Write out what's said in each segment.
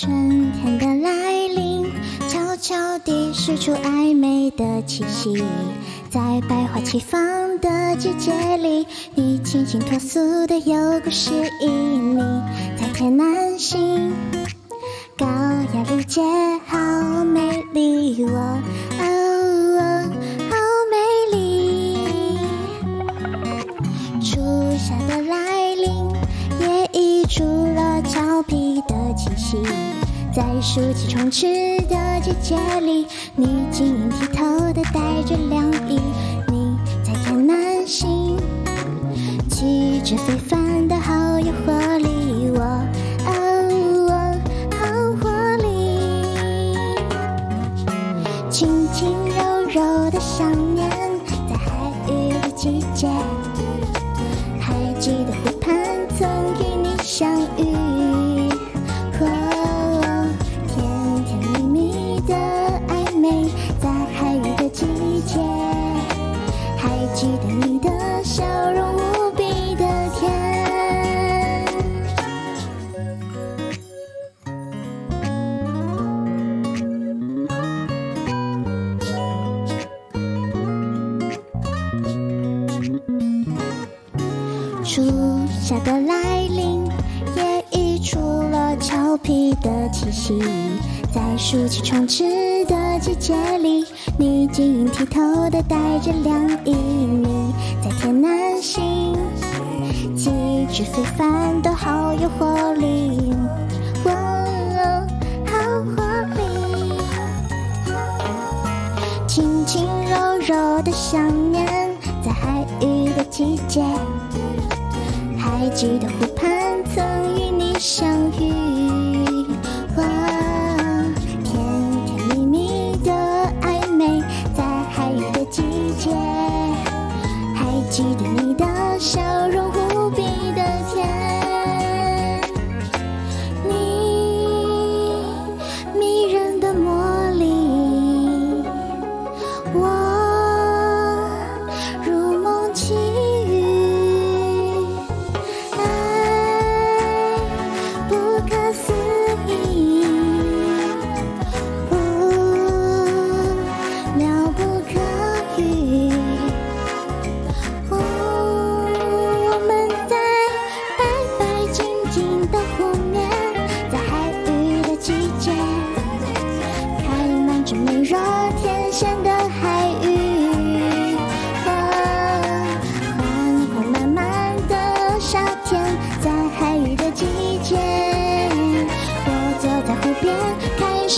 春天的来临悄悄地释出暧昧的气息，在百花齐放的季节里，你清新脱俗的有故事旖旎，在天南星，高雅丽姐好美丽，我哦好美丽。初夏的来临，也溢出的气息。在暑气充斥的季节里，你晶莹剔透的带着凉意。你在天南星，气质非凡的好有活力。我，好活力，轻轻柔柔的想念，在海域的季节，初夏的来临，也溢出了俏皮的气息。在暑气充斥的季节里，你晶莹剔透的带着凉意。你在天南星，气质非凡的好有活力。哦，好活力，轻轻柔柔的想念，在海域的季节。还记得湖畔曾与你相遇，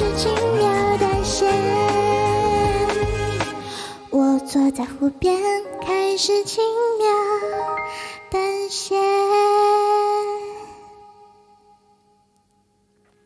是轻描淡写。我坐在湖边，开始轻描。